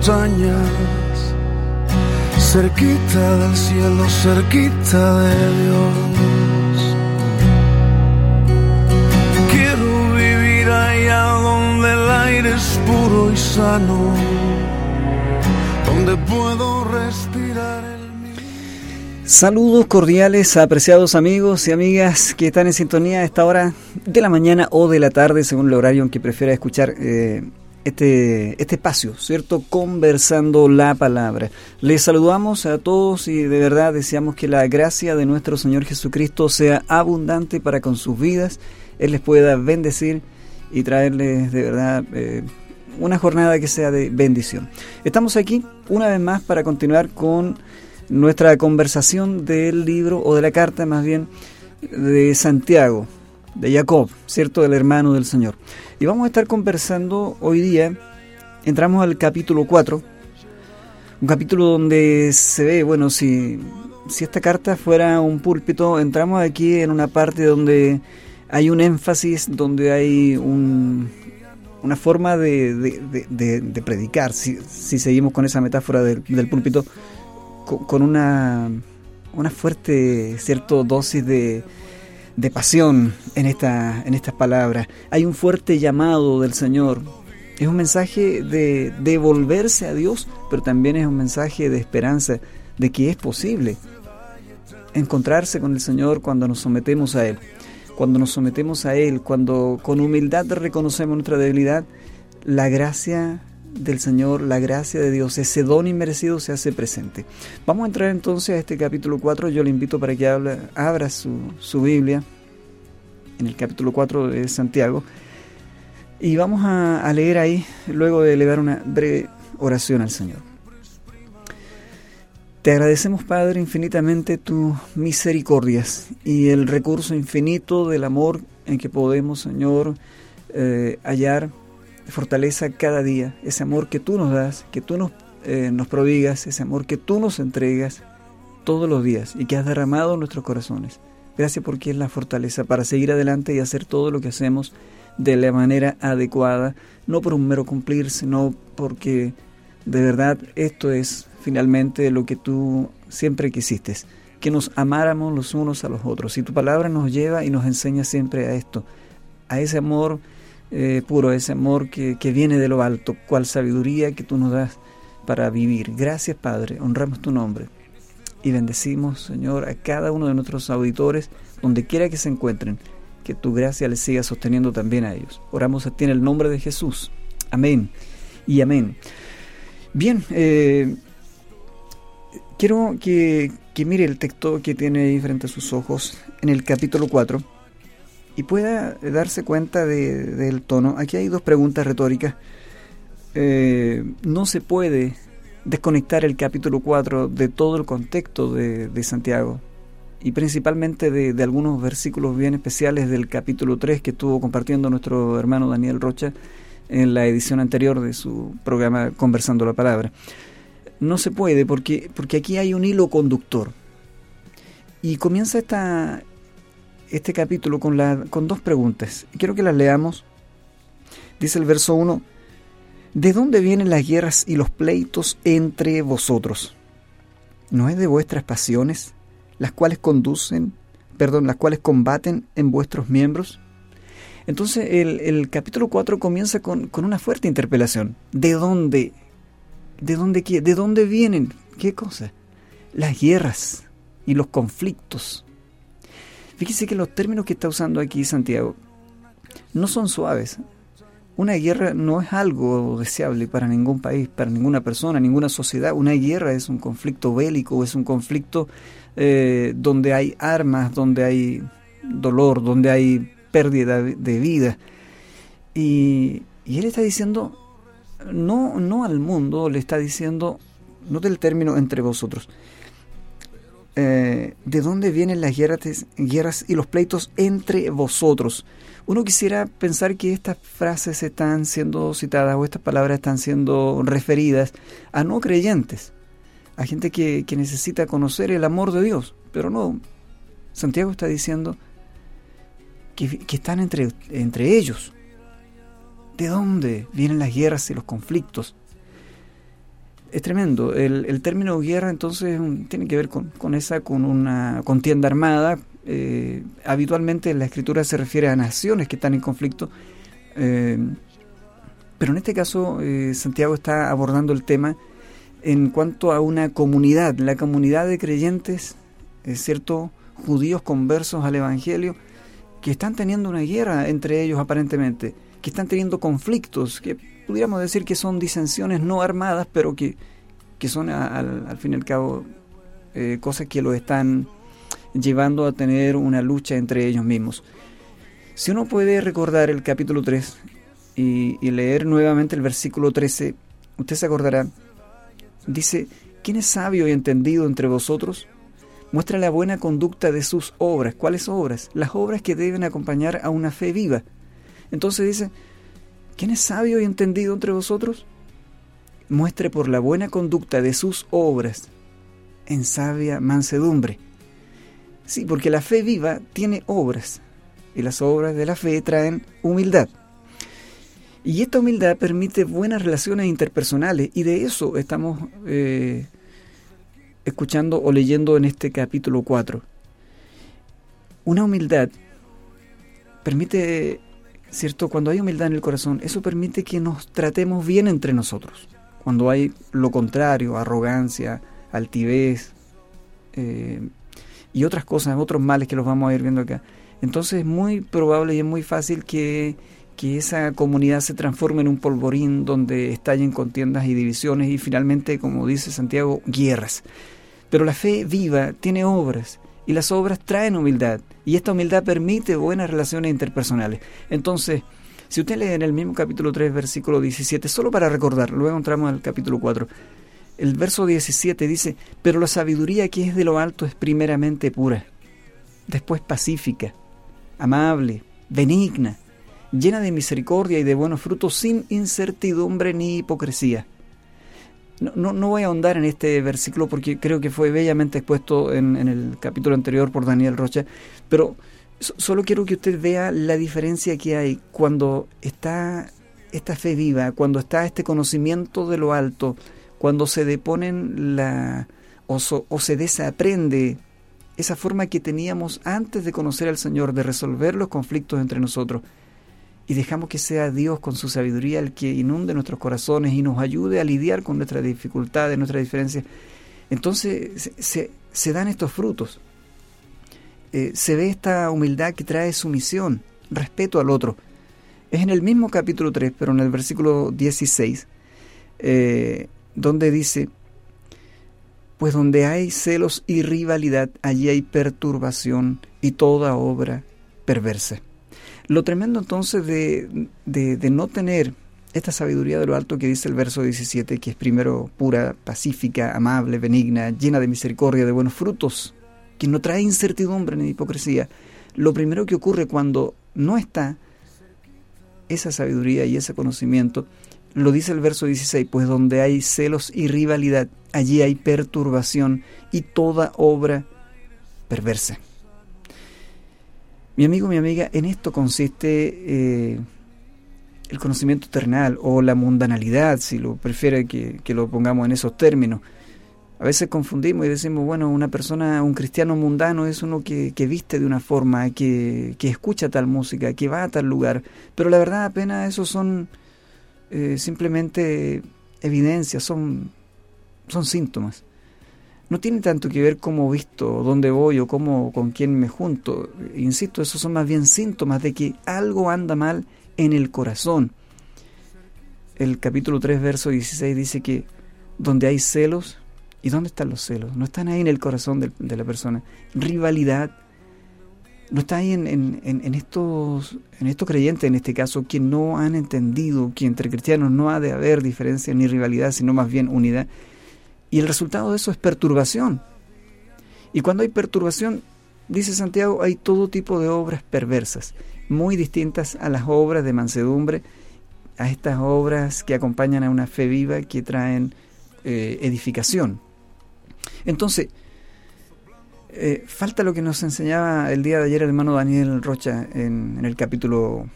montañas, cerquita del cielo, cerquita de Dios. Quiero vivir allá donde el aire es puro y sano, donde puedo respirar. Saludos cordiales apreciados amigos y amigas que están en sintonía a esta hora de la mañana o de la tarde, según el horario en que prefiera escuchar eh, este, este espacio, ¿cierto? Conversando la palabra. Les saludamos a todos y de verdad deseamos que la gracia de nuestro Señor Jesucristo sea abundante para con sus vidas, Él les pueda bendecir y traerles de verdad eh, una jornada que sea de bendición. Estamos aquí una vez más para continuar con nuestra conversación del libro, o de la carta más bien, de Santiago, de Jacob, ¿cierto? Del hermano del Señor. Y vamos a estar conversando hoy día, entramos al capítulo 4, un capítulo donde se ve, bueno, si, si esta carta fuera un púlpito, entramos aquí en una parte donde hay un énfasis, donde hay un, una forma de, predicar, si, si, seguimos con esa metáfora del, del púlpito, con una, una fuerte cierto dosis de, de pasión en, esta, en estas palabras. Hay un fuerte llamado del Señor. Es un mensaje de, de volverse a Dios, pero también es un mensaje de esperanza, de que es posible encontrarse con el Señor cuando nos sometemos a Él. Cuando nos sometemos a Él, cuando con humildad reconocemos nuestra debilidad, la gracia del Señor, la gracia de Dios, ese don inmerecido se hace presente. Vamos a entrar entonces a este capítulo 4. Yo le invito para que abra su, Biblia en el capítulo 4 de Santiago. Y vamos a, a leer ahí, luego de elevar una breve oración al Señor. Te agradecemos, Padre, infinitamente tus misericordias y el recurso infinito del amor en que podemos, Señor, eh, hallar fortaleza cada día, ese amor que tú nos das, que tú nos, eh, nos prodigas, ese amor que tú nos entregas todos los días y que has derramado en nuestros corazones. Gracias porque es la fortaleza para seguir adelante y hacer todo lo que hacemos de la manera adecuada, no por un mero cumplir, sino porque de verdad esto es finalmente lo que tú siempre quisiste, que nos amáramos los unos a los otros. Y tu palabra nos lleva y nos enseña siempre a esto, a ese amor eh, puro, ese amor que, que viene de lo alto, cual sabiduría que tú nos das para vivir. Gracias Padre, honramos tu nombre y bendecimos Señor a cada uno de nuestros auditores, donde quiera que se encuentren, que tu gracia les siga sosteniendo también a ellos. Oramos a ti en el nombre de Jesús. Amén y amén. Bien, eh, quiero que, que mire el texto que tiene ahí frente a sus ojos en el capítulo 4 y pueda darse cuenta del tono. Aquí hay dos preguntas retóricas. Eh, no se puede desconectar el capítulo 4 de todo el contexto de, Santiago y principalmente de, algunos versículos bien especiales del capítulo 3 que estuvo compartiendo nuestro hermano Daniel Rocha en la edición anterior de su programa Conversando la Palabra. No se puede porque, porque aquí hay un hilo conductor. Y comienza esta, este capítulo con, la, con dos preguntas. Quiero que las leamos. Dice el verso 1, ¿de dónde vienen las guerras y los pleitos entre vosotros? ¿No es de vuestras pasiones, las cuales conducen, perdón, las cuales combaten en vuestros miembros? Entonces el, el capítulo 4 comienza con, con, una fuerte interpelación. ¿De dónde? ¿De dónde, ¿De dónde vienen? ¿Qué cosa? Las guerras y los conflictos Fíjese que los términos que está usando aquí Santiago no son suaves. Una guerra no es algo deseable para ningún país, para ninguna persona, ninguna sociedad. Una guerra es un conflicto bélico, es un conflicto eh, donde hay armas, donde hay dolor, donde hay pérdida de vida. Y, él está diciendo, no, no al mundo, le está diciendo, no del término entre vosotros, eh, de dónde vienen las guerras, y los pleitos entre vosotros. Uno quisiera pensar que estas frases están siendo citadas o estas palabras están siendo referidas a no creyentes, a gente que, necesita conocer el amor de Dios, pero no. Santiago está diciendo que, están entre, entre ellos. ¿De dónde vienen las guerras y los conflictos? Es tremendo. El, término guerra entonces tiene que ver con, esa, con una contienda armada. Eh, habitualmente la escritura se refiere a naciones que están en conflicto. Eh, pero en este caso eh, Santiago está abordando el tema en cuanto a una comunidad, la comunidad de creyentes, es cierto, judíos conversos al Evangelio, que están teniendo una guerra entre ellos aparentemente que están teniendo conflictos, que pudiéramos decir que son disensiones no armadas, pero que, son al, fin y al cabo eh, cosas que lo están llevando a tener una lucha entre ellos mismos. Si uno puede recordar el capítulo 3 y, y leer nuevamente el versículo 13, usted se acordará, dice, ¿quién es sabio y entendido entre vosotros? Muestra la buena conducta de sus obras. ¿Cuáles obras? Las obras que deben acompañar a una fe viva. Entonces dice, ¿quién es sabio y entendido entre vosotros? Muestre por la buena conducta de sus obras en sabia mansedumbre. Sí, porque la fe viva tiene obras y las obras de la fe traen humildad. Y esta humildad permite buenas relaciones interpersonales y de eso estamos eh, escuchando o leyendo en este capítulo 4. Una humildad permite ¿cierto? Cuando hay humildad en el corazón, eso permite que nos tratemos bien entre nosotros. Cuando hay lo contrario, arrogancia, altivez eh, y otras cosas, otros males que los vamos a ir viendo acá, entonces es muy probable y es muy fácil que, que esa comunidad se transforme en un polvorín donde estallen contiendas y divisiones y finalmente, como dice Santiago, guerras. Pero la fe viva tiene obras y las obras traen humildad y esta humildad permite buenas relaciones interpersonales. Entonces, si usted lee en el mismo capítulo 3, versículo 17, solo para recordar, luego entramos al capítulo 4, el verso 17 dice, pero la sabiduría que es de lo alto es primeramente pura, después pacífica, amable, benigna, llena de misericordia y de buenos frutos, sin incertidumbre ni hipocresía. No, no, voy a ahondar en este versículo porque creo que fue bellamente expuesto en, el capítulo anterior por Daniel Rocha, pero solo quiero que usted vea la diferencia que hay cuando está esta fe viva, cuando está este conocimiento de lo alto, cuando se deponen la o, o se desaprende esa forma que teníamos antes de conocer al Señor, de resolver los conflictos entre nosotros y dejamos que sea Dios con su sabiduría el que inunde nuestros corazones y nos ayude a lidiar con nuestras dificultades, nuestras diferencias, entonces se, dan estos frutos. Eh, se ve esta humildad que trae sumisión, respeto al otro. Es en el mismo capítulo 3, pero en el versículo 16, eh, donde dice, pues donde hay celos y rivalidad, allí hay perturbación y toda obra perversa. Lo tremendo entonces de, de, no tener esta sabiduría de lo alto que dice el verso 17, que es primero pura, pacífica, amable, benigna, llena de misericordia, de buenos frutos, que no trae incertidumbre ni hipocresía. Lo primero que ocurre cuando no está esa sabiduría y ese conocimiento, lo dice el verso 16, pues donde hay celos y rivalidad, allí hay perturbación y toda obra perversa. Mi amigo, mi amiga, en esto consiste eh, el conocimiento terrenal o la mundanalidad, si lo prefiere que, lo pongamos en esos términos. A veces confundimos y decimos, bueno, una persona, un cristiano mundano es uno que, viste de una forma, que, escucha tal música, que va a tal lugar, pero la verdad apenas esos son eh, simplemente evidencias, son, son síntomas no tiene tanto que ver cómo visto, dónde voy o cómo, con quién me junto. Insisto, esos son más bien síntomas de que algo anda mal en el corazón. El capítulo 3, verso 16 dice que donde hay celos, ¿y dónde están los celos? No están ahí en el corazón de, la persona. Rivalidad, no está ahí en, estos, en estos creyentes, en este caso, que no han entendido que entre cristianos no ha de haber diferencia ni rivalidad, sino más bien unidad. Y el resultado de eso es perturbación. Y cuando hay perturbación, dice Santiago, hay todo tipo de obras perversas, muy distintas a las obras de mansedumbre, a estas obras que acompañan a una fe viva que traen eh, edificación. Entonces, eh, falta lo que nos enseñaba el día de ayer el hermano Daniel Rocha en, el capítulo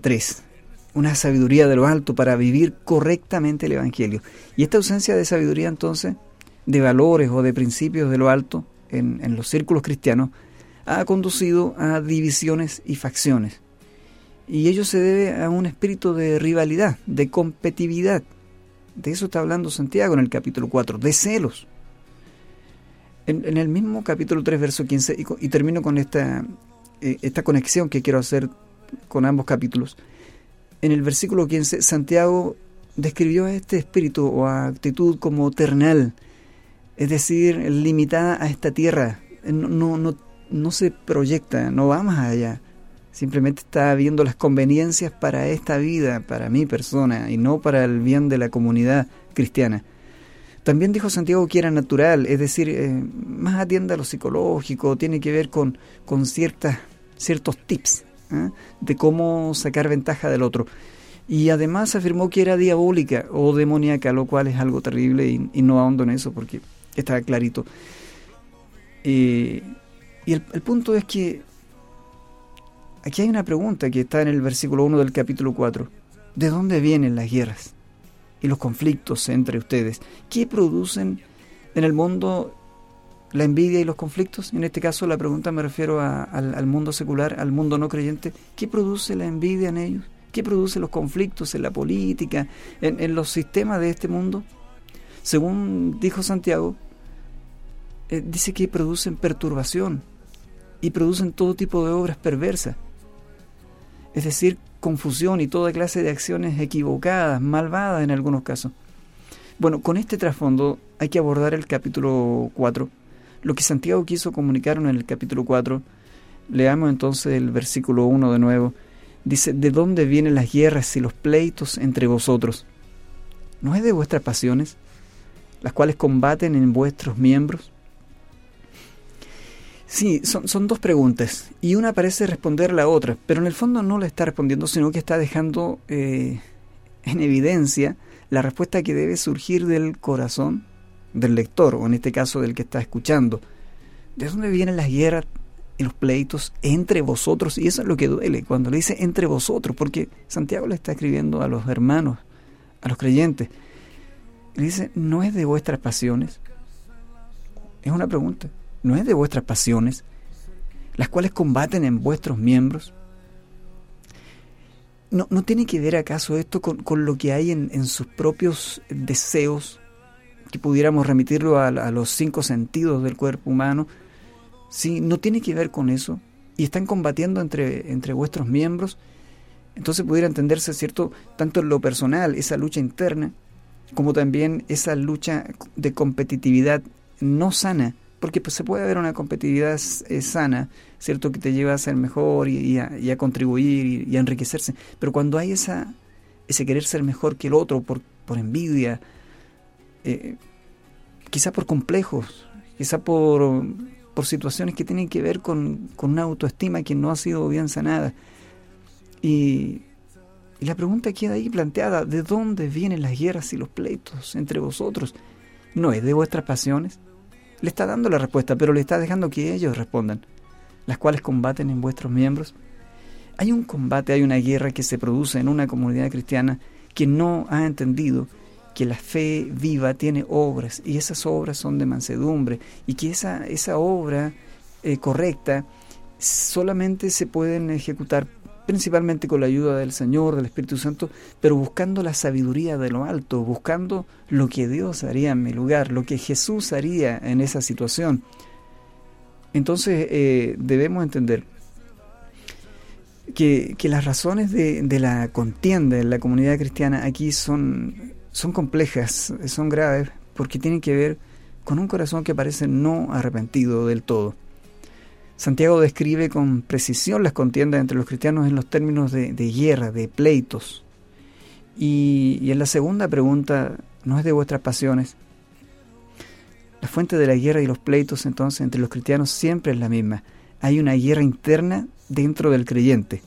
3. Una sabiduría de lo alto para vivir correctamente el Evangelio. Y esta ausencia de sabiduría entonces, de valores o de principios de lo alto en, en los círculos cristianos, ha conducido a divisiones y facciones. Y ello se debe a un espíritu de rivalidad, de competitividad. De eso está hablando Santiago en el capítulo 4, de celos. En, el mismo capítulo 3, verso 15, y, termino con esta, eh, esta conexión que quiero hacer con ambos capítulos. En el versículo 15, Santiago describió a este espíritu o actitud como terrenal, es decir, limitada a esta tierra. No, no, no se proyecta, no va más allá. Simplemente está viendo las conveniencias para esta vida, para mi persona, y no para el bien de la comunidad cristiana. También dijo Santiago que era natural, es decir, eh, más atiende a lo psicológico, tiene que ver con, con ciertas, ciertos tips ¿eh? de cómo sacar ventaja del otro. Y además afirmó que era diabólica o demoníaca, lo cual es algo terrible y, no ahondo en eso porque está clarito. Eh, y el, el punto es que Aquí hay una pregunta que está en el versículo 1 del capítulo 4. ¿De dónde vienen las guerras y los conflictos entre ustedes? ¿Qué producen en el mundo la envidia y los conflictos? En este caso la pregunta me refiero al, mundo secular, al mundo no creyente. ¿Qué produce la envidia en ellos? ¿Qué produce los conflictos en la política, en, los sistemas de este mundo? Según dijo Santiago, eh, dice que producen perturbación y producen todo tipo de obras perversas es decir, confusión y toda clase de acciones equivocadas, malvadas en algunos casos. Bueno, con este trasfondo hay que abordar el capítulo 4. Lo que Santiago quiso comunicar en el capítulo 4, leamos entonces el versículo 1 de nuevo. Dice, ¿de dónde vienen las guerras y los pleitos entre vosotros? ¿No es de vuestras pasiones, las cuales combaten en vuestros miembros? Sí, son, son, dos preguntas y una parece responder la otra, pero en el fondo no la está respondiendo, sino que está dejando eh, en evidencia la respuesta que debe surgir del corazón del lector, o en este caso del que está escuchando. ¿De dónde vienen las guerras y los pleitos entre vosotros? Y eso es lo que duele cuando le dice entre vosotros, porque Santiago le está escribiendo a los hermanos, a los creyentes. Le dice, ¿no es de vuestras pasiones? Es una pregunta no es de vuestras pasiones, las cuales combaten en vuestros miembros. ¿No, no tiene que ver acaso esto con, lo que hay en, sus propios deseos, que pudiéramos remitirlo a, los cinco sentidos del cuerpo humano? Sí, no tiene que ver con eso. Y están combatiendo entre, entre vuestros miembros. Entonces pudiera entenderse, ¿cierto? Tanto en lo personal, esa lucha interna, como también esa lucha de competitividad no sana porque pues, se puede ver una competitividad eh, sana, ¿cierto? Que te lleva a ser mejor y, a, contribuir y, a enriquecerse. Pero cuando hay esa, ese querer ser mejor que el otro por, por envidia, eh, quizá por complejos, quizá por, por situaciones que tienen que ver con, con una autoestima que no ha sido bien sanada. Y, y la pregunta queda ahí planteada, ¿de dónde vienen las guerras y los pleitos entre vosotros? ¿No es de vuestras pasiones? Le está dando la respuesta, pero le está dejando que ellos respondan, las cuales combaten en vuestros miembros. Hay un combate, hay una guerra que se produce en una comunidad cristiana que no ha entendido que la fe viva tiene obras y esas obras son de mansedumbre y que esa, esa obra eh, correcta solamente se pueden ejecutar principalmente con la ayuda del Señor, del Espíritu Santo, pero buscando la sabiduría de lo alto, buscando lo que Dios haría en mi lugar, lo que Jesús haría en esa situación. Entonces eh, debemos entender que, las razones de, de, la contienda en la comunidad cristiana aquí son, son complejas, son graves, porque tienen que ver con un corazón que parece no arrepentido del todo. Santiago describe con precisión las contiendas entre los cristianos en los términos de, guerra, de pleitos. Y, en la segunda pregunta, ¿no es de vuestras pasiones? La fuente de la guerra y los pleitos entonces entre los cristianos siempre es la misma. Hay una guerra interna dentro del creyente.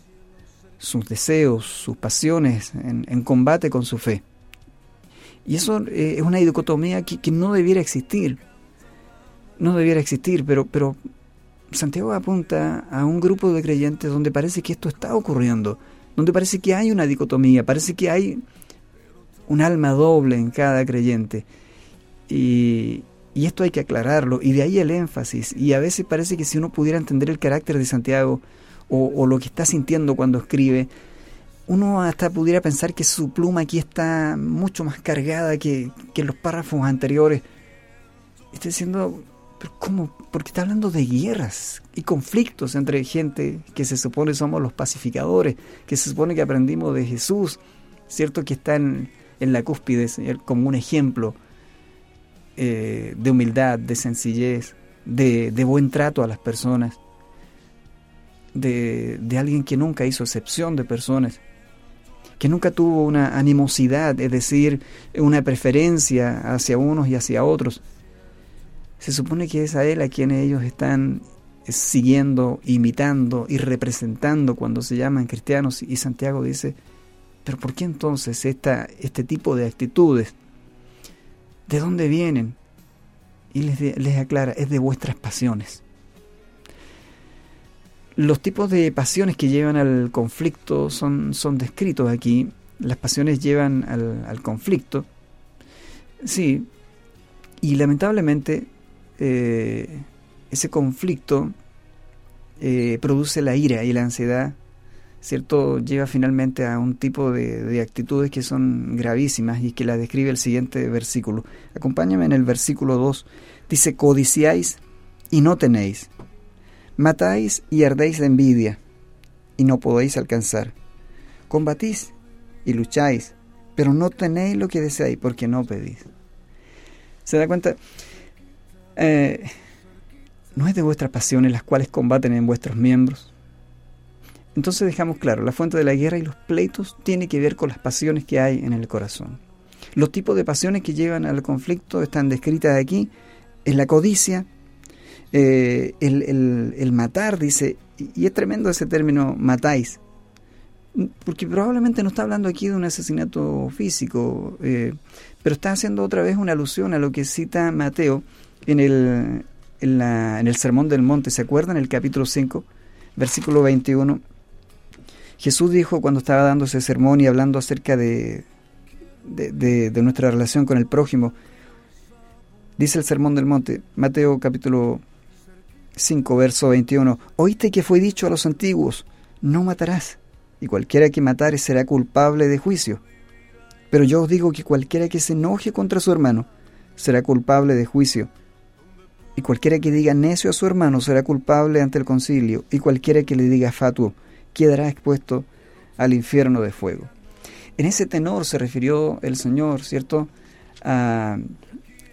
Sus deseos, sus pasiones en, combate con su fe. Y eso eh, es una dicotomía que, que, no debiera existir. No debiera existir, pero, pero Santiago apunta a un grupo de creyentes donde parece que esto está ocurriendo. donde parece que hay una dicotomía, parece que hay un alma doble en cada creyente. Y, esto hay que aclararlo, y de ahí el énfasis. Y a veces parece que si uno pudiera entender el carácter de Santiago o, lo que está sintiendo cuando escribe, uno hasta pudiera pensar que su pluma aquí está mucho más cargada que, que los párrafos anteriores. Está diciendo, pero ¿cómo? Porque está hablando de guerras y conflictos entre gente que se supone somos los pacificadores, que se supone que aprendimos de Jesús, ¿cierto? Que está en, la cúspide como un ejemplo eh, de humildad, de sencillez, de, buen trato a las personas, de, de alguien que nunca hizo excepción de personas que nunca tuvo una animosidad, es decir, una preferencia hacia unos y hacia otros, se supone que es a Él a quien ellos están siguiendo, imitando y representando cuando se llaman cristianos. Y Santiago dice, pero ¿por qué entonces esta, este tipo de actitudes? ¿De dónde vienen? Y les, les aclara, es de vuestras pasiones. Los tipos de pasiones que llevan al conflicto son, son descritos aquí. Las pasiones llevan al, conflicto. Sí, y lamentablemente eh, ese conflicto eh, produce la ira y la ansiedad, ¿cierto? Lleva finalmente a un tipo de, actitudes que son gravísimas y que la describe el siguiente versículo. Acompáñame en el versículo 2. Dice, codiciáis y no tenéis. Matáis y ardéis de envidia y no podéis alcanzar. Combatís y lucháis, pero no tenéis lo que deseáis porque no pedís. ¿Se da cuenta? Eh, no es de vuestras pasiones las cuales combaten en vuestros miembros. Entonces dejamos claro, la fuente de la guerra y los pleitos tiene que ver con las pasiones que hay en el corazón. Los tipos de pasiones que llevan al conflicto están descritas aquí. Es la codicia, eh, el, matar, dice, y es tremendo ese término, matáis, porque probablemente no está hablando aquí de un asesinato físico, eh, pero está haciendo otra vez una alusión a lo que cita Mateo en el, en, la, en el Sermón del Monte, ¿se acuerdan? En el capítulo 5, versículo 21. Jesús dijo cuando estaba dando ese sermón y hablando acerca de, de, nuestra relación con el prójimo, dice el Sermón del Monte, Mateo capítulo 5, verso 21, oíste que fue dicho a los antiguos, no matarás, y cualquiera que matare será culpable de juicio. Pero yo os digo que cualquiera que se enoje contra su hermano será culpable de juicio y cualquiera que diga necio a su hermano será culpable ante el concilio, y cualquiera que le diga fatuo quedará expuesto al infierno de fuego. En ese tenor se refirió el Señor, ¿cierto?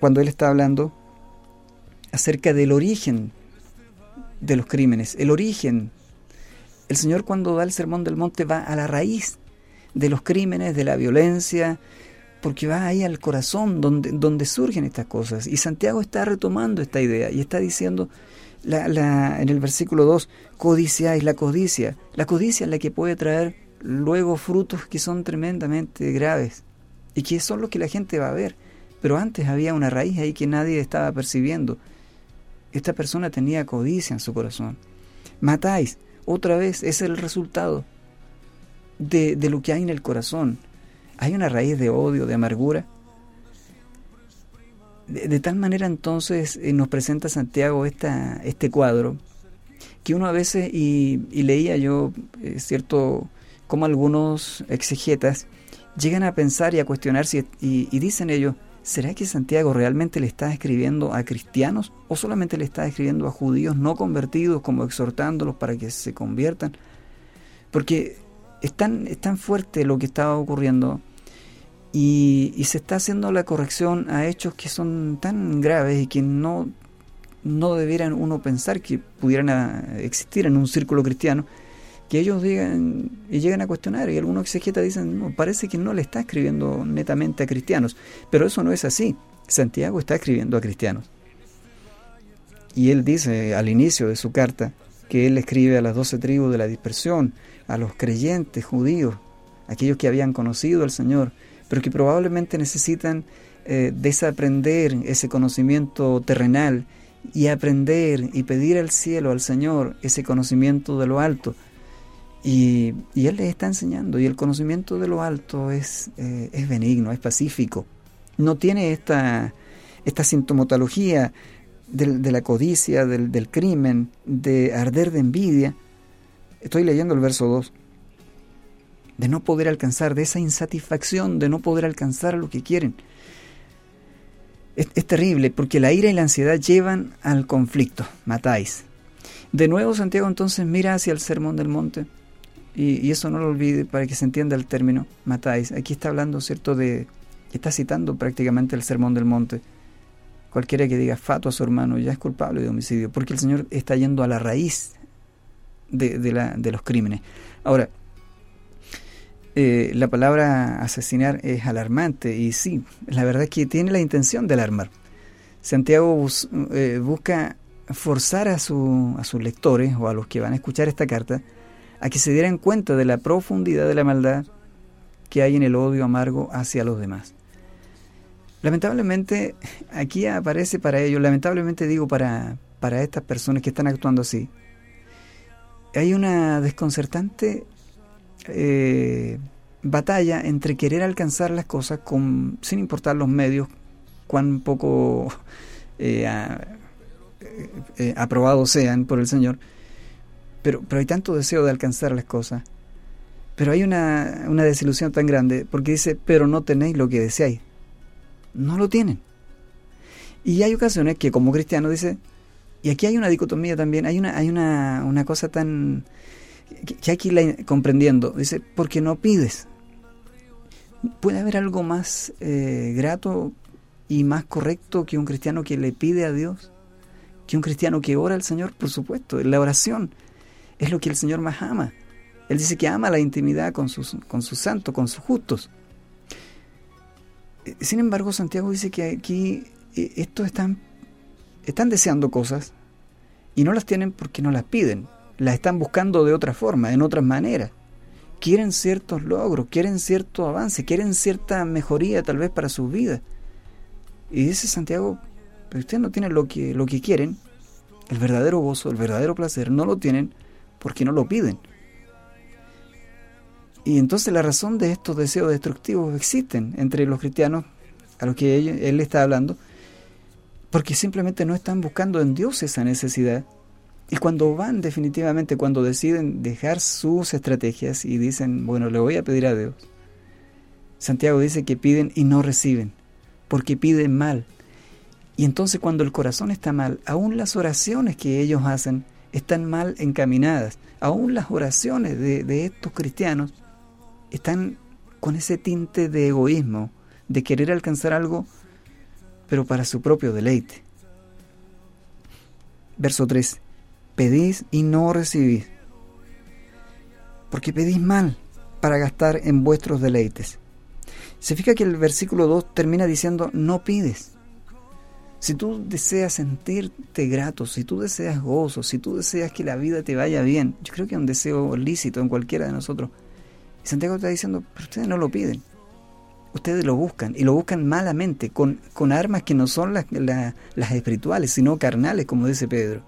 cuando Él está hablando acerca del origen de los crímenes, el origen. El Señor cuando da el sermón del monte va a la raíz de los crímenes, de la violencia, porque va ahí al corazón donde, donde surgen estas cosas. Y Santiago está retomando esta idea y está diciendo la, en el versículo 2, codiciáis la codicia. La codicia es la que puede traer luego frutos que son tremendamente graves y que son los que la gente va a ver. Pero antes había una raíz ahí que nadie estaba percibiendo. Esta persona tenía codicia en su corazón. Matáis, otra vez, es el resultado de, de lo que hay en el corazón hay una raíz de odio, de amargura. De, tal manera entonces eh, nos presenta Santiago esta, este cuadro que uno a veces, y, leía yo, eh, cierto, como algunos exegetas llegan a pensar y a cuestionarse y, y dicen ellos, ¿será que Santiago realmente le está escribiendo a cristianos o solamente le está escribiendo a judíos no convertidos como exhortándolos para que se conviertan? Porque es tan, fuerte lo que estaba ocurriendo y, se está haciendo la corrección a hechos que son tan graves y que no, no debieran uno pensar que pudieran existir en un círculo cristiano, que ellos digan y llegan a cuestionar y algunos exegetas dicen, no, parece que no le está escribiendo netamente a cristianos, pero eso no es así. Santiago está escribiendo a cristianos. Y él dice al inicio de su carta que él escribe a las doce tribus de la dispersión, a los creyentes judíos, aquellos que habían conocido al Señor, pero que probablemente necesitan eh, desaprender ese conocimiento terrenal y aprender y pedir al cielo, al Señor, ese conocimiento de lo alto. Y, Él les está enseñando, y el conocimiento de lo alto es, eh, benigno, es pacífico. No tiene esta, sintomatología de la codicia, del, crimen, de arder de envidia. Estoy leyendo el verso 2. De no poder alcanzar, de esa insatisfacción, de no poder alcanzar lo que quieren. Es, es terrible porque la ira y la ansiedad llevan al conflicto. Matáis. De nuevo Santiago entonces mira hacia el sermón del monte y, eso no lo olvide para que se entienda el término matáis. Aquí está hablando, ¿cierto?, de... Está citando prácticamente el sermón del monte. Cualquiera que diga fato a su hermano ya es culpable de homicidio, porque el Señor está yendo a la raíz de, la, de los crímenes. Ahora, eh, la palabra asesinar es alarmante y sí, la verdad es que tiene la intención de alarmar. Santiago eh, busca forzar a, su, a sus lectores o a los que van a escuchar esta carta a que se dieran cuenta de la profundidad de la maldad que hay en el odio amargo hacia los demás. Lamentablemente, aquí aparece para ellos, lamentablemente digo para, para estas personas que están actuando así, hay una desconcertante eh, batalla entre querer alcanzar las cosas con, sin importar los medios, cuán poco eh, eh, aprobados sean por el Señor, pero, pero hay tanto deseo de alcanzar las cosas. Pero hay una, una desilusión tan grande porque dice, pero no tenéis lo que deseáis. No lo tienen. Y hay ocasiones que como cristiano dice, y aquí hay una dicotomía también, hay una, hay una, una cosa tan que, hay que comprendiendo. Dice, porque no pides. ¿Puede haber algo más eh, grato y más correcto que un cristiano que le pide a Dios? ¿Que un cristiano que ora al Señor? Por supuesto, la oración es lo que el Señor más ama. Él dice que ama la intimidad con sus, con sus santos, con sus justos. Eh, sin embargo, Santiago dice que aquí eh, estos están, están deseando cosas y no las tienen porque no las piden. Las están buscando de otra forma, en otras maneras. Quieren ciertos logros, quieren cierto avance, quieren cierta mejoría tal vez para su vida. Y dice Santiago, pero ustedes no tienen lo que, lo que quieren, el verdadero gozo, el verdadero placer, no lo tienen porque no lo piden. Y entonces la razón de estos deseos destructivos existen entre los cristianos a los que él, está hablando, porque simplemente no están buscando en Dios esa necesidad. Y cuando van definitivamente, cuando deciden dejar sus estrategias y dicen, bueno, le voy a pedir a Dios, Santiago dice que piden y no reciben, porque piden mal. Y entonces cuando el corazón está mal, aún las oraciones que ellos hacen están mal encaminadas. Aún las oraciones de, estos cristianos están con ese tinte de egoísmo, de querer alcanzar algo, pero para su propio deleite. Verso 3. Pedís y no recibís, porque pedís mal para gastar en vuestros deleites. Se fija que el versículo 2 termina diciendo no pides. Si tú deseas sentirte grato, si tú deseas gozo, si tú deseas que la vida te vaya bien, yo creo que es un deseo lícito en cualquiera de nosotros. Y Santiago está diciendo, pero ustedes no lo piden. Ustedes lo buscan y lo buscan malamente, con, con armas que no son las, las espirituales, sino carnales, como dice Pedro.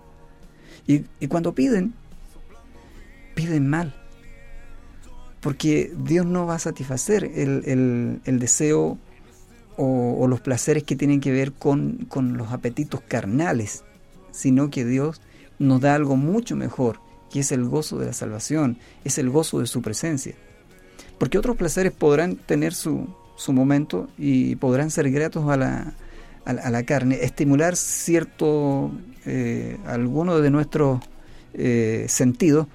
Y, cuando piden, piden mal. Porque Dios no va a satisfacer el, el, el deseo o, los placeres que tienen que ver con, los apetitos carnales, sino que Dios nos da algo mucho mejor, que es el gozo de la salvación, es el gozo de su presencia. Porque otros placeres podrán tener su, su momento y podrán ser gratos a la, a, la carne, estimular cierto, eh, alguno de nuestros eh, sentidos,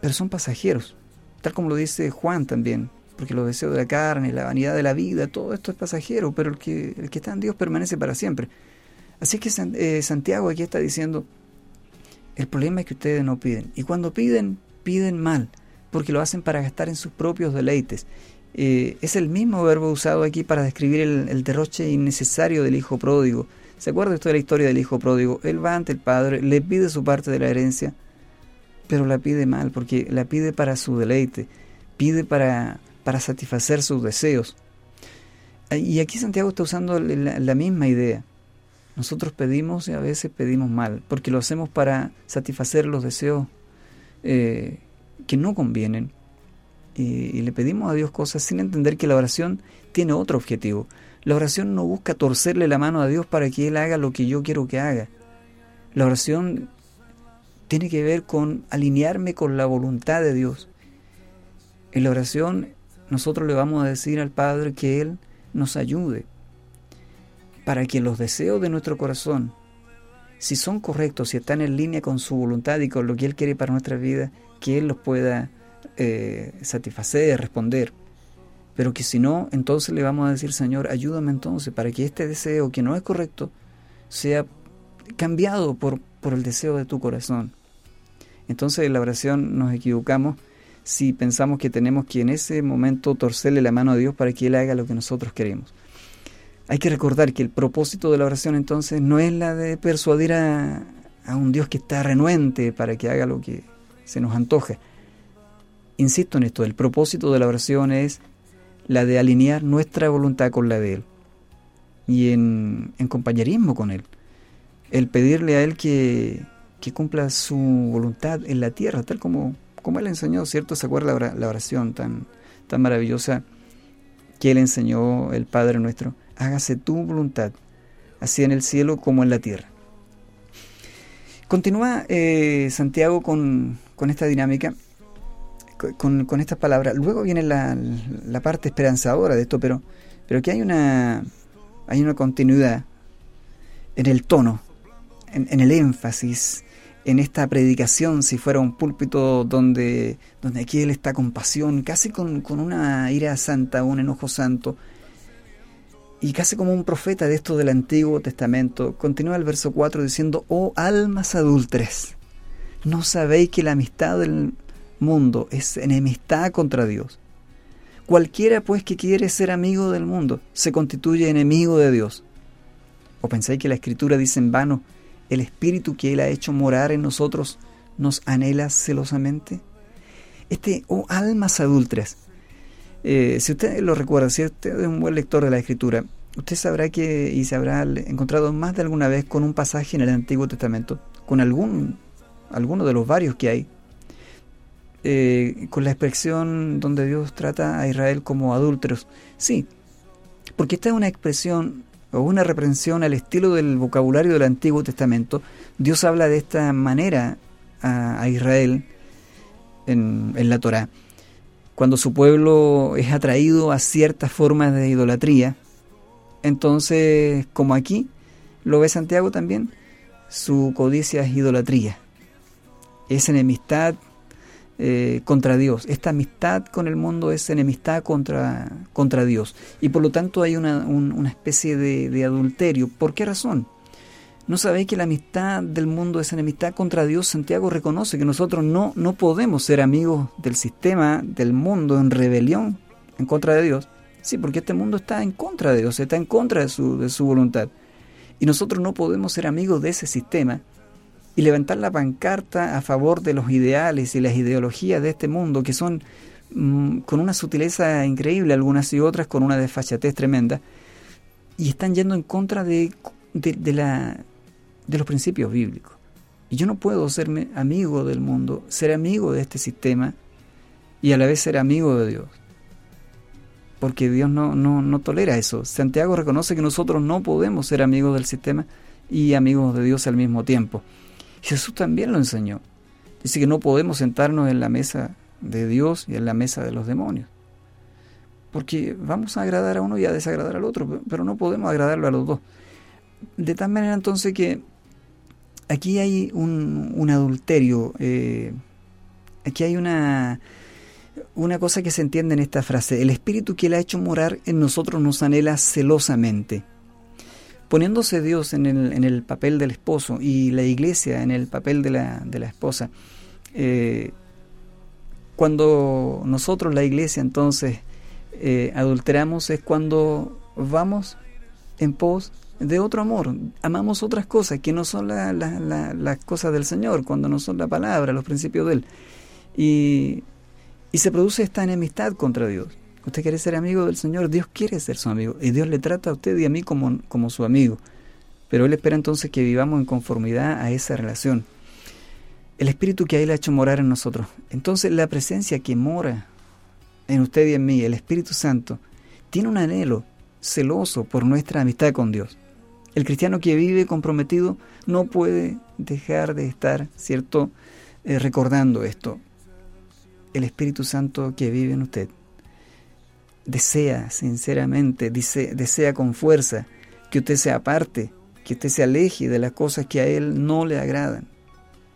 pero son pasajeros, tal como lo dice Juan también, porque los deseos de la carne, la vanidad de la vida, todo esto es pasajero, pero el que, el que está en Dios permanece para siempre. Así que eh, Santiago aquí está diciendo, el problema es que ustedes no piden. Y cuando piden, piden mal, porque lo hacen para gastar en sus propios deleites. Eh, es el mismo verbo usado aquí para describir el, derroche innecesario del hijo pródigo. ¿Se acuerda usted de la historia del hijo pródigo? Él va ante el padre, le pide su parte de la herencia, pero la pide mal, porque la pide para su deleite, pide para para satisfacer sus deseos. Y aquí Santiago está usando la, misma idea. Nosotros pedimos y a veces pedimos mal, porque lo hacemos para satisfacer los deseos eh, que no convienen. Y, le pedimos a Dios cosas sin entender que la oración tiene otro objetivo. La oración no busca torcerle la mano a Dios para que Él haga lo que yo quiero que haga. La oración tiene que ver con alinearme con la voluntad de Dios. En la oración nosotros le vamos a decir al Padre que Él nos ayude para que los deseos de nuestro corazón, si son correctos, si están en línea con su voluntad y con lo que Él quiere para nuestra vida, que Él los pueda eh, satisfacer, responder. Pero que si no, entonces le vamos a decir, Señor, ayúdame entonces para que este deseo que no es correcto sea cambiado por, por el deseo de tu corazón. Entonces en la oración nos equivocamos si pensamos que tenemos que en ese momento torcerle la mano a Dios para que Él haga lo que nosotros queremos. Hay que recordar que el propósito de la oración entonces no es la de persuadir a, un Dios que está renuente para que haga lo que se nos antoja. Insisto en esto, el propósito de la oración es la de alinear nuestra voluntad con la de Él y en, compañerismo con Él. El pedirle a Él que, cumpla su voluntad en la tierra, tal como, como Él enseñó, ¿cierto? ¿Se acuerda la oración tan, tan maravillosa que Él enseñó, el Padre nuestro? Hágase tu voluntad, así en el cielo como en la tierra. Continúa eh, Santiago con, con esta dinámica con, con estas palabras. Luego viene la, la, parte esperanzadora de esto, pero, pero que hay una, hay una continuidad en el tono, en, el énfasis, en esta predicación, si fuera un púlpito donde, donde aquí él está con pasión, casi con, con una ira santa, un enojo santo, y casi como un profeta de esto del Antiguo Testamento, continúa el verso 4 diciendo, oh almas adultres, ¿no sabéis que la amistad del, mundo es enemistad contra Dios. Cualquiera pues que quiere ser amigo del mundo se constituye enemigo de Dios. ¿O pensáis que la Escritura dice en vano, el Espíritu que Él ha hecho morar en nosotros nos anhela celosamente? Este, oh almas adultas, eh, si usted lo recuerda, si usted es un buen lector de la Escritura, usted sabrá que y se habrá encontrado más de alguna vez con un pasaje en el Antiguo Testamento, con algún, alguno de los varios que hay, eh, con la expresión donde Dios trata a Israel como adúlteros. Sí, porque esta es una expresión o una reprensión al estilo del vocabulario del Antiguo Testamento. Dios habla de esta manera a, Israel en, la Torá. Cuando su pueblo es atraído a ciertas formas de idolatría, entonces, como aquí, lo ve Santiago también, su codicia es idolatría. Es enemistad eh, contra Dios. Esta amistad con el mundo es enemistad contra, contra Dios. Y por lo tanto hay una, una especie de, de, adulterio. ¿Por qué razón? ¿No sabéis que la amistad del mundo es enemistad contra Dios? Santiago reconoce que nosotros no, no podemos ser amigos del sistema, del mundo en rebelión en contra de Dios. Sí, porque este mundo está en contra de Dios, está en contra de su, de su voluntad. Y nosotros no podemos ser amigos de ese sistema y levantar la pancarta a favor de los ideales y las ideologías de este mundo que son mm, con una sutileza increíble, algunas y otras con una desfachatez tremenda, y están yendo en contra de, de, la, de los principios bíblicos. Y yo no puedo serme amigo del mundo, ser amigo de este sistema y a la vez ser amigo de Dios. Porque Dios no, no, no tolera eso. Santiago reconoce que nosotros no podemos ser amigos del sistema y amigos de Dios al mismo tiempo. Jesús también lo enseñó. Dice que no podemos sentarnos en la mesa de Dios y en la mesa de los demonios. Porque vamos a agradar a uno y a desagradar al otro, pero no podemos agradarlo a los dos. De tal manera entonces que aquí hay un, adulterio, eh, aquí hay una, una cosa que se entiende en esta frase. El espíritu que Él ha hecho morar en nosotros nos anhela celosamente poniéndose Dios en el, en el, papel del esposo y la iglesia en el papel de la, de la esposa, eh, cuando nosotros, la iglesia, entonces eh, adulteramos es cuando vamos en pos de otro amor, amamos otras cosas que no son las cosas del Señor, cuando no son la palabra, los principios de Él. Y, y se produce esta enemistad contra Dios. Usted quiere ser amigo del Señor, Dios quiere ser su amigo y Dios le trata a usted y a mí como, como su amigo. Pero Él espera entonces que vivamos en conformidad a esa relación. el Espíritu que Él ha hecho morar en nosotros. Entonces la presencia que mora en usted y en mí, el Espíritu Santo, tiene un anhelo celoso por nuestra amistad con Dios. El cristiano que vive comprometido no puede dejar de estar, ¿cierto?, eh, recordando esto. El Espíritu Santo que vive en usted desea sinceramente, dice, desea con fuerza que usted se aparte, que usted se aleje de las cosas que a Él no le agradan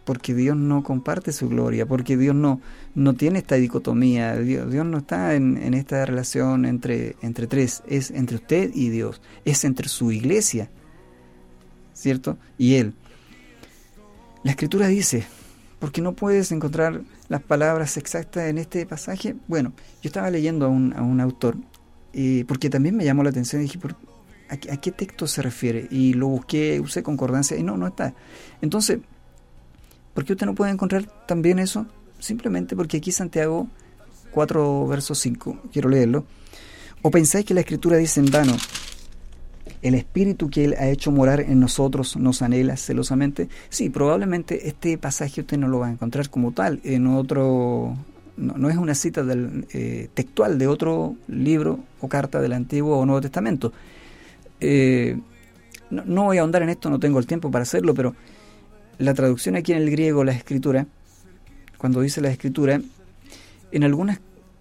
porque Dios no comparte su gloria, porque Dios no, no tiene esta dicotomía, Dios, Dios no está en, en, esta relación entre, entre tres, es entre usted y Dios, es entre su iglesia, ¿cierto? Y Él. La escritura dice, porque no puedes encontrar las palabras exactas en este pasaje. Bueno, yo estaba leyendo a un, a un autor, y porque también me llamó la atención dije, ¿a, ¿a qué texto se refiere? Y lo busqué, usé concordancia y no, no está. Entonces, ¿Por qué usted no puede encontrar también eso? Simplemente porque aquí Santiago 4, verso 5, quiero leerlo. ¿O pensáis que la Escritura dice en vano, el Espíritu que Él ha hecho morar en nosotros nos anhela celosamente? Sí, probablemente este pasaje usted no lo va a encontrar como tal en otro... No, es una cita del, eh, textual de otro libro o carta del Antiguo o Nuevo Testamento. Eh, no, no voy a ahondar en esto, no tengo el tiempo para hacerlo, pero la traducción aquí en el griego, la escritura, cuando dice la escritura, en algunas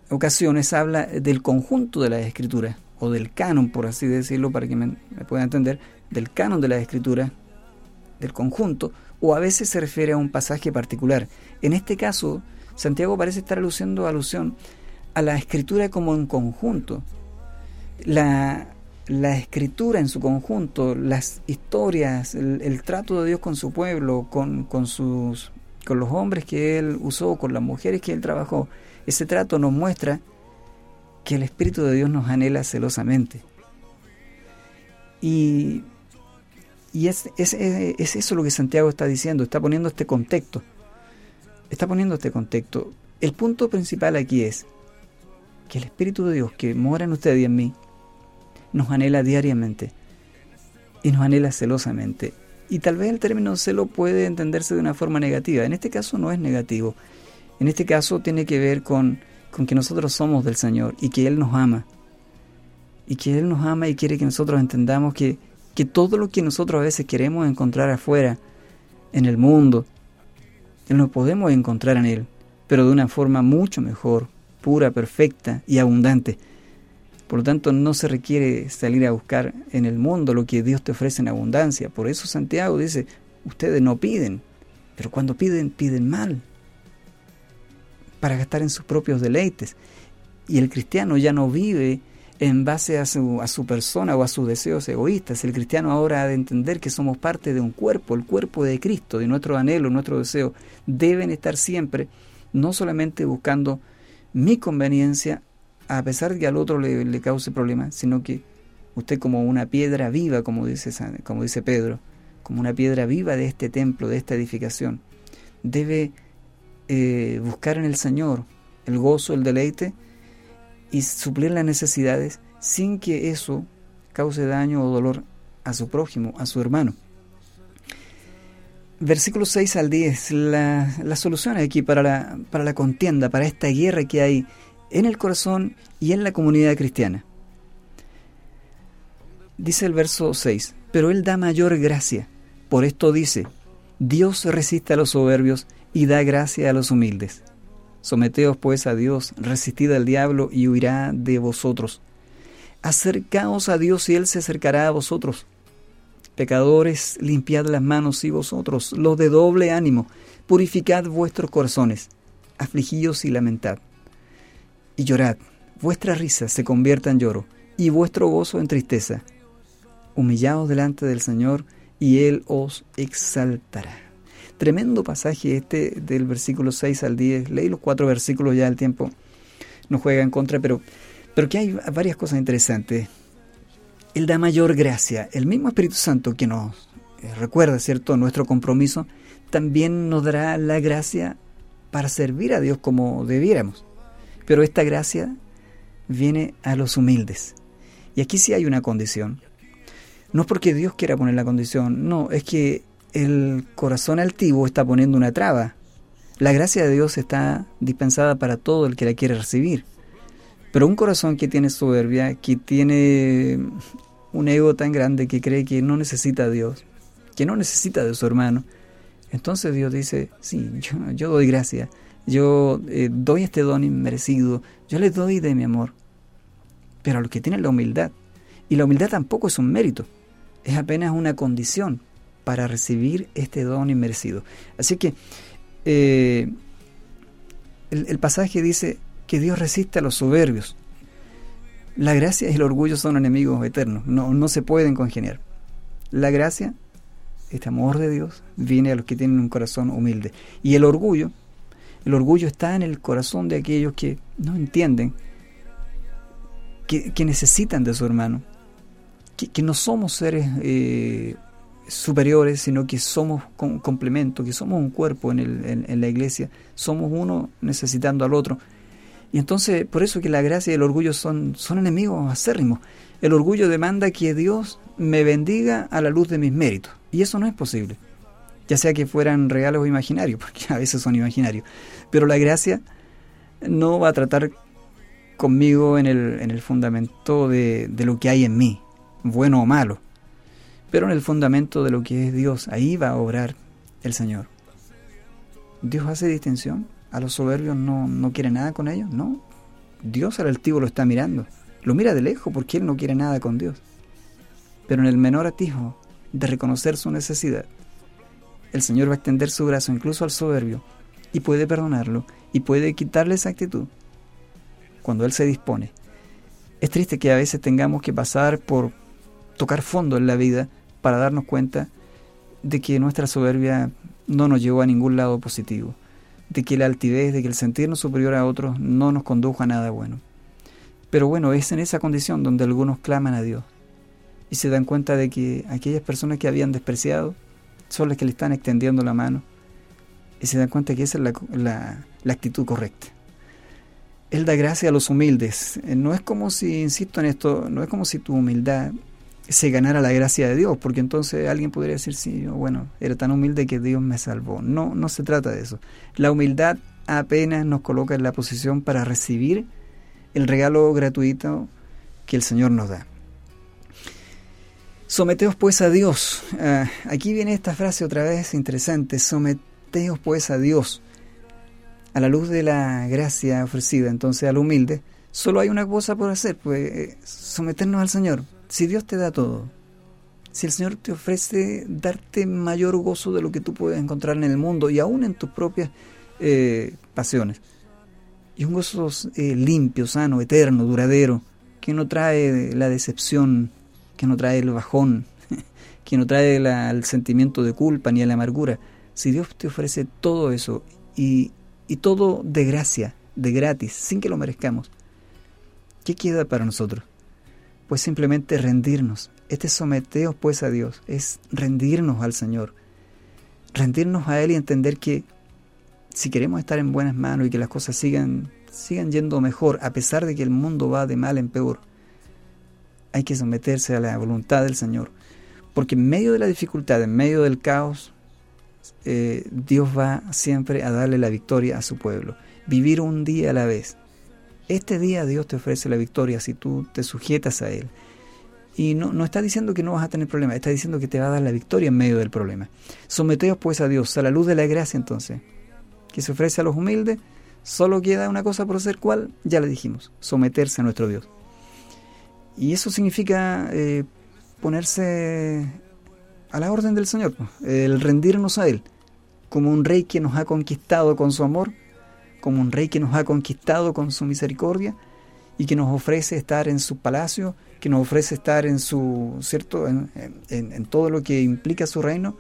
ocasiones habla del conjunto de la escritura, o del canon, por así decirlo, para que me, pueda entender, del canon de la escritura, del conjunto, o a veces se refiere a un pasaje particular. En este caso, Santiago parece estar aluciendo alusión a la escritura como un conjunto. La, la escritura en su conjunto, las historias, el, trato de Dios con su pueblo, con, con, sus, con los hombres que Él usó, con las mujeres que Él trabajó, ese trato nos muestra que el Espíritu de Dios nos anhela celosamente. Y, y es, es, es eso lo que Santiago está diciendo, está poniendo este contexto. Está poniendo este contexto. El punto principal aquí es que el Espíritu de Dios que mora en usted y en mí, nos anhela diariamente y nos anhela celosamente. Y tal vez el término celo puede entenderse de una forma negativa. En este caso no es negativo. En este caso tiene que ver con, con que nosotros somos del Señor y que Él nos ama. Y que Él nos ama y quiere que nosotros entendamos que, que todo lo que nosotros a veces queremos encontrar afuera, en el mundo, lo podemos encontrar en Él, pero de una forma mucho mejor, pura, perfecta y abundante. Por lo tanto, no se requiere salir a buscar en el mundo lo que Dios te ofrece en abundancia. Por eso Santiago dice, ustedes no piden, pero cuando piden, piden mal, para gastar en sus propios deleites. Y el cristiano ya no vive en base a su, a su persona o a sus deseos egoístas. El cristiano ahora ha de entender que somos parte de un cuerpo, el cuerpo de Cristo, y nuestro anhelo, nuestro deseo deben estar siempre no solamente buscando mi conveniencia a pesar de que al otro le, cause problemas, sino que usted como una piedra viva, como dice, como dice Pedro, como una piedra viva de este templo, de esta edificación, debe eh, buscar en el Señor el gozo, el deleite y suplir las necesidades sin que eso cause daño o dolor a su prójimo, a su hermano. Versículos 6 al 10, la, la solución aquí para la, para la contienda, para esta guerra que hay en el corazón y en la comunidad cristiana. Dice el verso 6, pero Él da mayor gracia. Por esto dice, Dios resiste a los soberbios y da gracia a los humildes. Someteos pues a Dios, resistid al diablo y huirá de vosotros. Acercaos a Dios y Él se acercará a vosotros. Pecadores, limpiad las manos y vosotros, los de doble ánimo, purificad vuestros corazones, afligíos y lamentad y llorad, vuestra risa se convierta en lloro, y vuestro gozo en tristeza. Humillaos delante del Señor, y Él os exaltará. Tremendo pasaje este del versículo 6 al 10. Leí los cuatro versículos ya el tiempo no juega en contra, pero, pero que hay varias cosas interesantes. Él da mayor gracia. El mismo Espíritu Santo que nos eh, recuerda, ¿cierto?, nuestro compromiso, también nos dará la gracia para servir a Dios como debiéramos. Pero esta gracia viene a los humildes. Y aquí sí hay una condición. No es porque Dios quiera poner la condición, no, es que el corazón altivo está poniendo una traba La gracia de Dios está dispensada para todo el que la quiere recibir. Pero un corazón que tiene soberbia, que tiene un ego tan grande que cree que no necesita a Dios, que no necesita de su hermano, entonces Dios dice, sí, yo, doy gracia, yo eh, doy este don inmerecido, yo le doy de mi amor. Pero a los que tienen la humildad, y la humildad tampoco es un mérito, es apenas una condición para recibir este don inmerecido. Así que eh, el, pasaje dice que Dios resiste a los soberbios. La gracia y el orgullo son enemigos eternos, no, no se pueden congeniar. La gracia, este amor de Dios, viene a los que tienen un corazón humilde. Y el orgullo, el orgullo está en el corazón de aquellos que no entienden, que, necesitan de su hermano, que, no somos seres eh, superiores, sino que somos un complemento, que somos un cuerpo en, el, en, la iglesia, somos uno necesitando al otro. Y entonces, por eso que la gracia y el orgullo son, son enemigos acérrimos. El orgullo demanda que Dios me bendiga a la luz de mis méritos. Y eso no es posible. Ya sea que fueran reales o imaginarios, porque a veces son imaginarios. Pero la gracia no va a tratar conmigo en el, en el fundamento de, de lo que hay en mí, bueno o malo pero en el fundamento de lo que es Dios, ahí va a obrar el Señor. Dios hace distinción. A los soberbios no, no quiere nada con ellos, no. Dios al altivo lo está mirando. Lo mira de lejos porque él no quiere nada con Dios. Pero en el menor atisbo de reconocer su necesidad, el Señor va a extender su brazo incluso al soberbio y puede perdonarlo y puede quitarle esa actitud cuando Él se dispone. Es triste que a veces tengamos que pasar por tocar fondo en la vida para darnos cuenta de que nuestra soberbia no nos llevó a ningún lado positivo, de que la altivez, de que el sentirnos superior a otros no nos condujo a nada bueno. Pero bueno, es en esa condición donde algunos claman a Dios y se dan cuenta de que aquellas personas que habían despreciado son las que le están extendiendo la mano y se dan cuenta que esa es la, la actitud correcta. Él da gracia a los humildes. Eh, no es como si, insisto en esto, no es como si tu humildad se ganara la gracia de Dios, porque entonces alguien podría decir, sí, bueno, era tan humilde que Dios me salvó. No, no se trata de eso. La humildad apenas nos coloca en la posición para recibir el regalo gratuito que el Señor nos da. Someteos pues a Dios. Ah, aquí viene esta frase otra vez interesante. Someteos pues a Dios. A la luz de la gracia ofrecida entonces al humilde, solo hay una cosa por hacer, pues eh, someternos al Señor si Dios te da todo, si el Señor te ofrece darte mayor gozo de lo que tú puedes encontrar en el mundo y aún en tus propias eh, pasiones, y un gozo eh, limpio, sano, eterno, duradero, que no trae la decepción, que no trae el bajón, que no trae el sentimiento de culpa ni la amargura, si Dios te ofrece todo eso y, y todo de gracia, de gratis, sin que lo merezcamos, ¿qué queda para nosotros? Pues simplemente rendirnos. Este someteos pues a Dios es rendirnos al Señor, rendirnos a Él y entender que si queremos estar en buenas manos y que las cosas sigan, sigan yendo mejor, a pesar de que el mundo va de mal en peor, hay que someterse a la voluntad del Señor. Porque en medio de la dificultad, en medio del caos, eh, Dios va siempre a darle la victoria a su pueblo. Vivir un día a la vez. Este día Dios te ofrece la victoria si tú te sujetas a Él. Y no, no está diciendo que no vas a tener problemas, está diciendo que te va a dar la victoria en medio del problema. Someteos pues a Dios, a la luz de la gracia entonces, que se ofrece a los humildes. Solo queda una cosa por hacer, ¿cuál? Ya le dijimos, someterse a nuestro Dios. Y eso significa eh, ponerse a la orden del Señor, el rendirnos a Él, como un rey que nos ha conquistado con su amor como un rey que nos ha conquistado con su misericordia y que nos ofrece estar en su palacio, que nos ofrece estar en su, ¿cierto?, en, todo lo que implica su reino,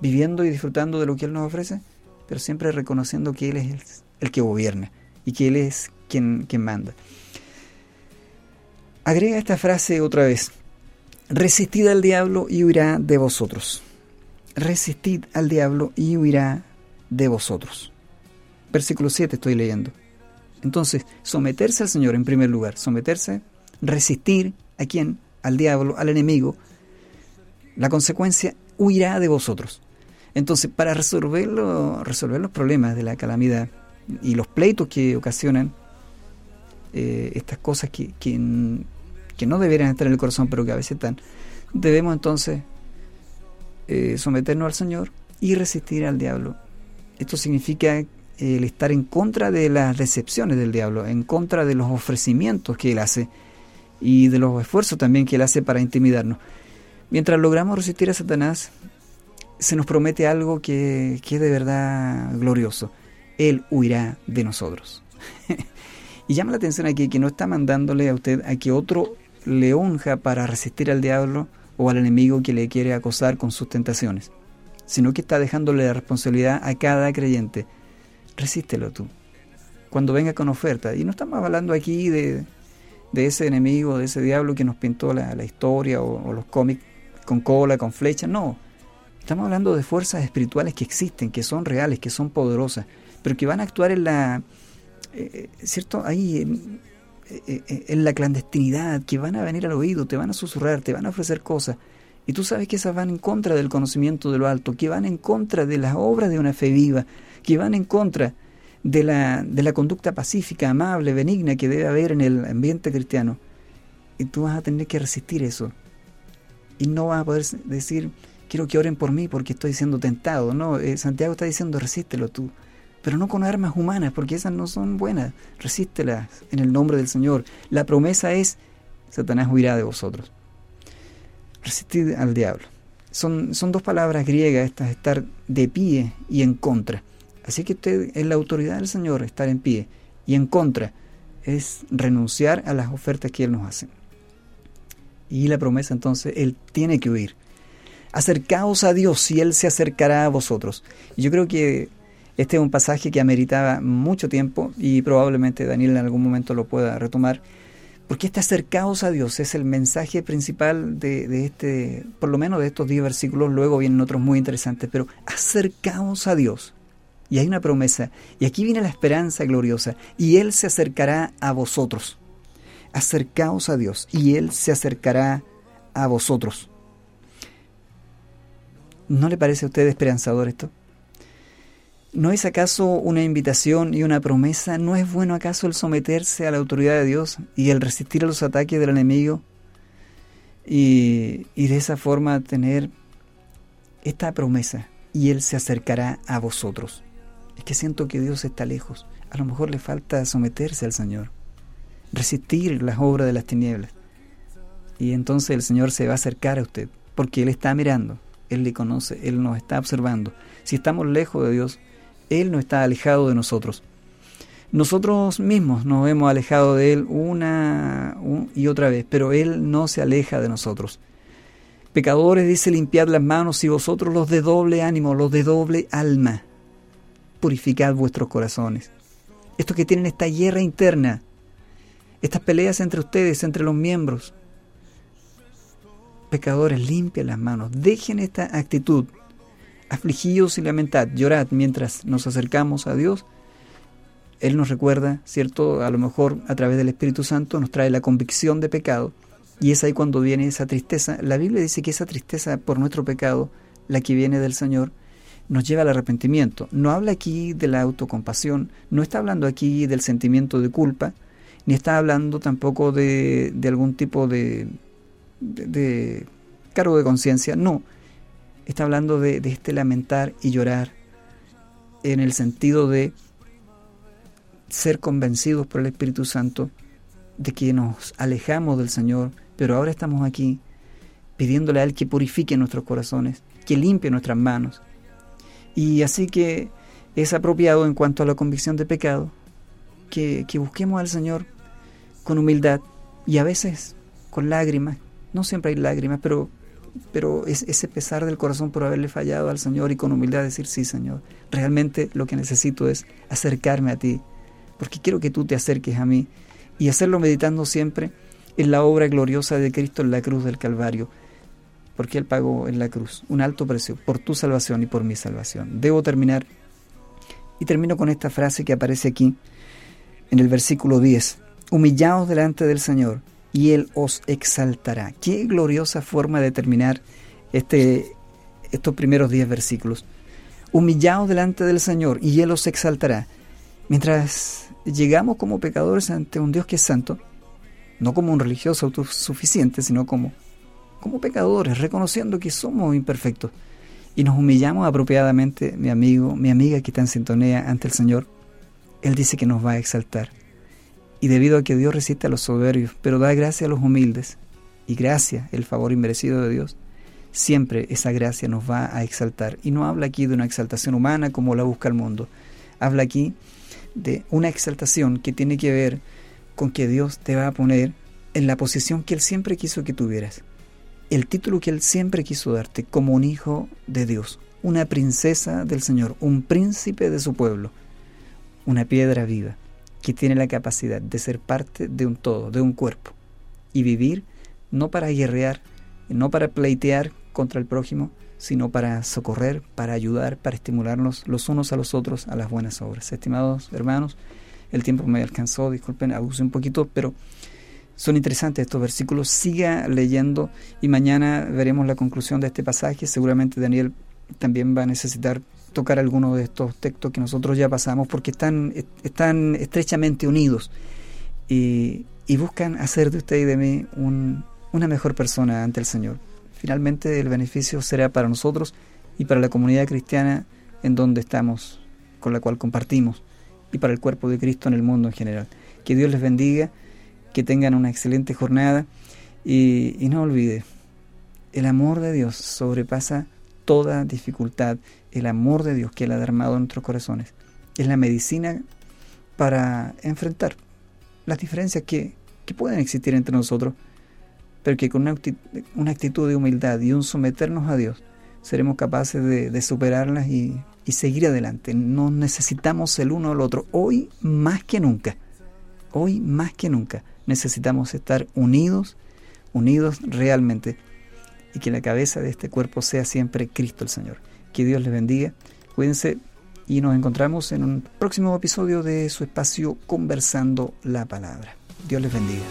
viviendo y disfrutando de lo que Él nos ofrece, pero siempre reconociendo que Él es el, que gobierna y que Él es quien, quien manda. Agrega esta frase otra vez. Resistid al diablo y huirá de vosotros. Resistid al diablo y huirá de vosotros versículo 7 estoy leyendo. Entonces, someterse al Señor en primer lugar, someterse, resistir a quién, al diablo, al enemigo, la consecuencia huirá de vosotros. Entonces, para resolverlo, resolver los problemas de la calamidad y los pleitos que ocasionan eh, estas cosas que, que, no deberían estar en el corazón, pero que a veces están, debemos entonces eh, someternos al Señor y resistir al diablo. Esto significa el estar en contra de las decepciones del diablo, en contra de los ofrecimientos que él hace y de los esfuerzos también que él hace para intimidarnos. Mientras logramos resistir a Satanás, se nos promete algo que, que es de verdad glorioso. Él huirá de nosotros. y llama la atención aquí que no está mandándole a usted a que otro le unja para resistir al diablo o al enemigo que le quiere acosar con sus tentaciones, sino que está dejándole la responsabilidad a cada creyente resístelo tú. Cuando venga con oferta. Y no estamos hablando aquí de, ese enemigo, de ese diablo que nos pintó la, historia o, los cómics con cola, con flecha. No. Estamos hablando de fuerzas espirituales que existen, que son reales, que son poderosas, pero que van a actuar en la, eh, eh, ¿cierto? Ahí en, eh, en, la clandestinidad, que van a venir al oído, te van a susurrar, te van a ofrecer cosas. Y tú sabes que esas van en contra del conocimiento de lo alto, que van en contra de las obras de una fe viva, que van en contra de la, de la conducta pacífica, amable, benigna que debe haber en el ambiente cristiano. Y tú vas a tener que resistir eso. Y no vas a poder decir, quiero que oren por mí porque estoy siendo tentado. No, eh, Santiago está diciendo, resístelo tú. Pero no con armas humanas, porque esas no son buenas. Resístelas en el nombre del Señor. La promesa es, Satanás huirá de vosotros. Resistir al diablo. Son, son dos palabras griegas estas, estar de pie y en contra. Así que usted es la autoridad del Señor, estar en pie. Y en contra es renunciar a las ofertas que Él nos hace. Y la promesa entonces, Él tiene que huir. Acercaos a Dios y Él se acercará a vosotros. Yo creo que este es un pasaje que ameritaba mucho tiempo y probablemente Daniel en algún momento lo pueda retomar. Porque este acercaos a Dios es el mensaje principal de, de, este, por lo menos de estos 10 versículos, luego vienen otros muy interesantes, pero acercaos a Dios. Y hay una promesa. Y aquí viene la esperanza gloriosa. Y Él se acercará a vosotros. Acercaos a Dios y Él se acercará a vosotros. ¿No le parece a usted esperanzador esto? ¿No es acaso una invitación y una promesa? ¿No es bueno acaso el someterse a la autoridad de Dios y el resistir a los ataques del enemigo? Y, y de esa forma tener esta promesa y Él se acercará a vosotros. Es que siento que Dios está lejos. A lo mejor le falta someterse al Señor, resistir las obras de las tinieblas. Y entonces el Señor se va a acercar a usted, porque Él está mirando, Él le conoce, Él nos está observando. Si estamos lejos de Dios, Él no está alejado de nosotros. Nosotros mismos nos hemos alejado de Él una y otra vez, pero Él no se aleja de nosotros. Pecadores, dice, limpiad las manos y vosotros los de doble ánimo, los de doble alma purificad vuestros corazones. Estos que tienen esta guerra interna, estas peleas entre ustedes, entre los miembros. Pecadores, limpien las manos, dejen esta actitud. Afligidos y lamentad, llorad mientras nos acercamos a Dios. Él nos recuerda, ¿cierto? A lo mejor a través del Espíritu Santo nos trae la convicción de pecado. Y es ahí cuando viene esa tristeza. La Biblia dice que esa tristeza por nuestro pecado, la que viene del Señor, nos lleva al arrepentimiento. No habla aquí de la autocompasión, no está hablando aquí del sentimiento de culpa, ni está hablando tampoco de, algún tipo de, de, cargo de conciencia, no. Está hablando de, de este lamentar y llorar en el sentido de ser convencidos por el Espíritu Santo de que nos alejamos del Señor, pero ahora estamos aquí pidiéndole a Él que purifique nuestros corazones, que limpie nuestras manos, y así que es apropiado en cuanto a la convicción de pecado que, busquemos al Señor con humildad y a veces con lágrimas. No siempre hay lágrimas, pero, pero es ese pesar del corazón por haberle fallado al Señor y con humildad decir, sí Señor, realmente lo que necesito es acercarme a ti, porque quiero que tú te acerques a mí y hacerlo meditando siempre en la obra gloriosa de Cristo en la cruz del Calvario, porque Él pagó en la cruz un alto precio por tu salvación y por mi salvación. Debo terminar y termino con esta frase que aparece aquí en el versículo 10. Humillaos delante del Señor y Él os exaltará. Qué gloriosa forma de terminar este, estos primeros 10 versículos. humillaos delante del Señor y Él os exaltará. Mientras llegamos como pecadores ante un Dios que es santo, no como un religioso autosuficiente, sino como, como pecadores, reconociendo que somos imperfectos, y nos humillamos apropiadamente, mi amigo, mi amiga que está en sintonía ante el Señor, Él dice que nos va a exaltar. Y debido a que Dios resiste a los soberbios, pero da gracia a los humildes, y gracia, el favor inmerecido de Dios, siempre esa gracia nos va a exaltar. Y no habla aquí de una exaltación humana como la busca el mundo. Habla aquí de una exaltación que tiene que ver con que Dios te va a poner en la posición que Él siempre quiso que tuvieras. El título que Él siempre quiso darte como un hijo de Dios, una princesa del Señor, un príncipe de su pueblo, una piedra viva que tiene la capacidad de ser parte de un todo, de un cuerpo, y vivir no para guerrear, no para pleitear contra el prójimo, sino para socorrer, para ayudar, para estimularnos los unos a los otros a las buenas obras. Estimados hermanos, el tiempo me alcanzó, disculpen, abusé un poquito, pero son interesantes estos versículos. Siga leyendo y mañana veremos la conclusión de este pasaje. Seguramente Daniel también va a necesitar tocar alguno de estos textos que nosotros ya pasamos porque están, están estrechamente unidos y, buscan hacer de usted y de mí una mejor persona ante el Señor. Finalmente el beneficio será para nosotros y para la comunidad cristiana en donde estamos, con la cual compartimos, y para el cuerpo de Cristo en el mundo en general. Que Dios les bendiga, que tengan una excelente jornada y, no olvide, el amor de Dios sobrepasa toda dificultad, el amor de Dios que Él ha derramado en nuestros corazones. Es la medicina para enfrentar las diferencias que, que pueden existir entre nosotros pero que con una actitud de humildad y un someternos a Dios seremos capaces de, superarlas y, y, seguir adelante. No necesitamos el uno al otro. Hoy más que nunca, hoy más que nunca necesitamos estar unidos, unidos realmente y que la cabeza de este cuerpo sea siempre Cristo el Señor. Que Dios les bendiga. Cuídense y nos encontramos en un próximo episodio de su espacio Conversando la Palabra. Dios les bendiga.